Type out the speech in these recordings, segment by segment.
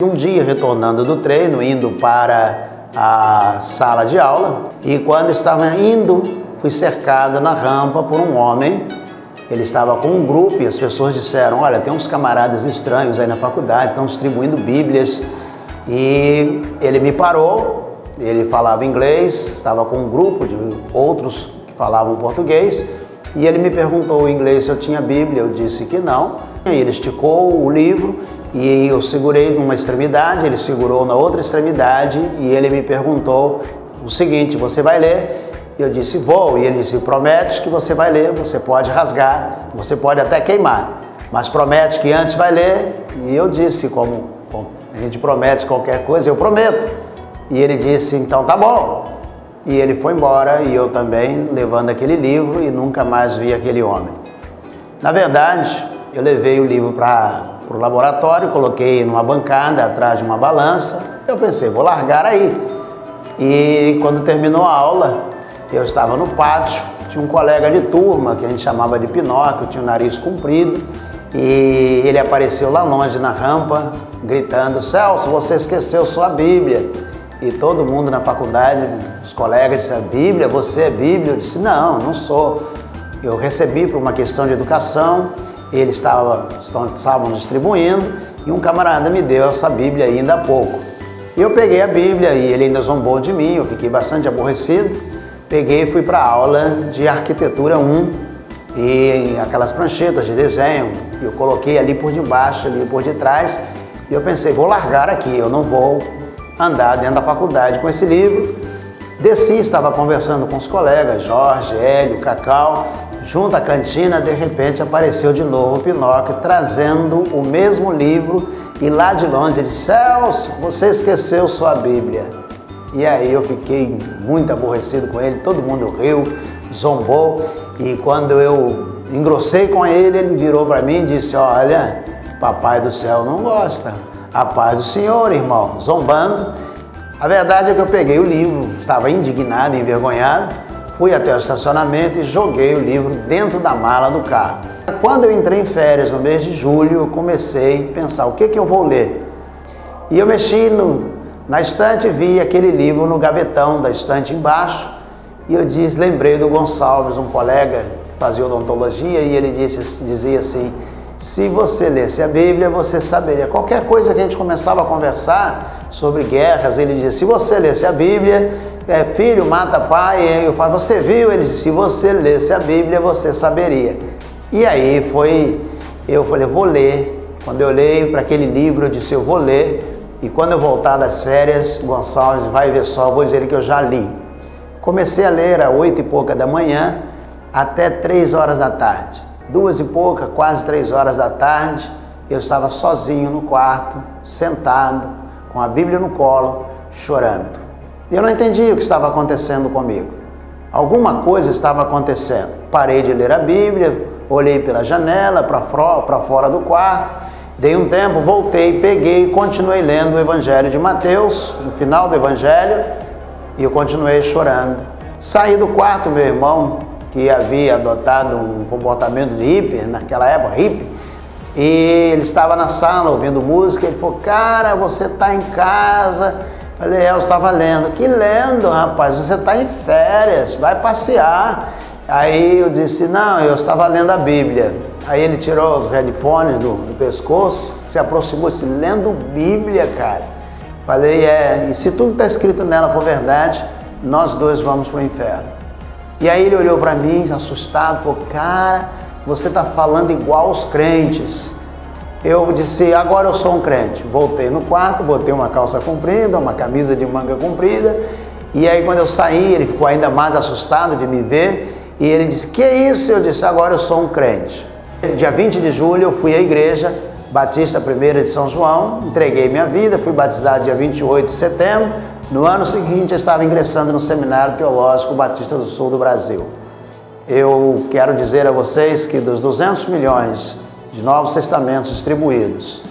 Um dia, retornando do treino, indo para a sala de aula, e quando estava indo, fui cercado na rampa por um homem. Ele estava com um grupo e as pessoas disseram: Olha, tem uns camaradas estranhos aí na faculdade, estão distribuindo Bíblias. E ele me parou, ele falava inglês, estava com um grupo de outros que falavam português. E ele me perguntou em inglês se eu tinha Bíblia, eu disse que não. E ele esticou o livro e eu segurei numa extremidade, ele segurou na outra extremidade e ele me perguntou o seguinte: Você vai ler? Eu disse: Vou. E ele disse: Promete que você vai ler, você pode rasgar, você pode até queimar, mas promete que antes vai ler. E eu disse: como a gente promete qualquer coisa, eu prometo. E ele disse: Então tá bom. E ele foi embora e eu também, levando aquele livro e nunca mais vi aquele homem. Na verdade, eu levei o livro para o laboratório, coloquei numa bancada atrás de uma balança. Eu pensei, vou largar aí. E quando terminou a aula, eu estava no pátio, tinha um colega de turma que a gente chamava de Pinóquio, tinha o nariz comprido, e ele apareceu lá longe na rampa, gritando: Celso, você esqueceu sua Bíblia. E todo mundo na faculdade, os colegas disseram: Bíblia, você é Bíblia? Eu disse: Não, não sou. Eu recebi por uma questão de educação eles estavam, estavam distribuindo e um camarada me deu essa Bíblia ainda há pouco. Eu peguei a Bíblia e ele ainda zombou de mim, eu fiquei bastante aborrecido. Peguei e fui para a aula de arquitetura 1 e aquelas pranchetas de desenho, eu coloquei ali por debaixo, ali por detrás, e eu pensei, vou largar aqui, eu não vou andar dentro da faculdade com esse livro. Desci, estava conversando com os colegas, Jorge, Hélio, Cacau, Junto à cantina, de repente apareceu de novo o Pinóquio trazendo o mesmo livro e lá de longe ele disse: Celso, você esqueceu sua Bíblia. E aí eu fiquei muito aborrecido com ele, todo mundo riu, zombou e quando eu engrossei com ele, ele virou para mim e disse: Olha, Papai do céu não gosta. A paz do Senhor, irmão, zombando. A verdade é que eu peguei o livro, estava indignado, envergonhado Fui até o estacionamento e joguei o livro dentro da mala do carro. Quando eu entrei em férias no mês de julho, eu comecei a pensar o que, que eu vou ler. E eu mexi no, na estante vi aquele livro no gavetão da estante embaixo. E eu disse, lembrei do Gonçalves, um colega que fazia odontologia, e ele disse, dizia assim: se você lesse a Bíblia, você saberia. Qualquer coisa que a gente começava a conversar sobre guerras, ele dizia: se você lesse a Bíblia, é, filho mata pai, eu falo, você viu? Ele disse, se você lesse a Bíblia, você saberia. E aí foi, eu falei, vou ler. Quando eu leio para aquele livro, eu disse, eu vou ler. E quando eu voltar das férias, Gonçalves vai ver só, vou dizer que eu já li. Comecei a ler às oito e pouca da manhã até três horas da tarde. Duas e pouca, quase três horas da tarde, eu estava sozinho no quarto, sentado, com a Bíblia no colo, chorando. Eu não entendia o que estava acontecendo comigo. Alguma coisa estava acontecendo. Parei de ler a Bíblia, olhei pela janela para fora do quarto, dei um tempo, voltei, peguei e continuei lendo o Evangelho de Mateus, no final do Evangelho, e eu continuei chorando. Saí do quarto, meu irmão, que havia adotado um comportamento de hippie, naquela época, hippie, e ele estava na sala ouvindo música, ele falou, cara, você está em casa Falei, é, eu estava lendo. Que lendo, rapaz? Você está em férias, vai passear. Aí eu disse, não, eu estava lendo a Bíblia. Aí ele tirou os headphones do, do pescoço, se aproximou disse, lendo Bíblia, cara. Falei, é, e se tudo está escrito nela for verdade, nós dois vamos para o inferno. E aí ele olhou para mim, assustado, falou, cara, você está falando igual os crentes. Eu disse, agora eu sou um crente. Voltei no quarto, botei uma calça comprida, uma camisa de manga comprida. E aí quando eu saí, ele ficou ainda mais assustado de me ver. E ele disse, que isso? Eu disse, agora eu sou um crente. Dia 20 de julho eu fui à igreja Batista Primeira de São João, entreguei minha vida, fui batizado dia 28 de setembro. No ano seguinte eu estava ingressando no Seminário Teológico Batista do Sul do Brasil. Eu quero dizer a vocês que dos 200 milhões de Novos Testamentos distribuídos.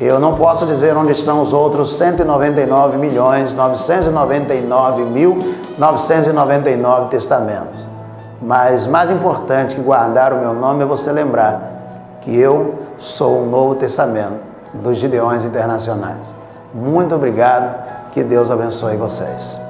Eu não posso dizer onde estão os outros 199 milhões 999 mil 999 testamentos. Mas mais importante que guardar o meu nome é você lembrar que eu sou o Novo Testamento dos Gideões Internacionais. Muito obrigado. Que Deus abençoe vocês.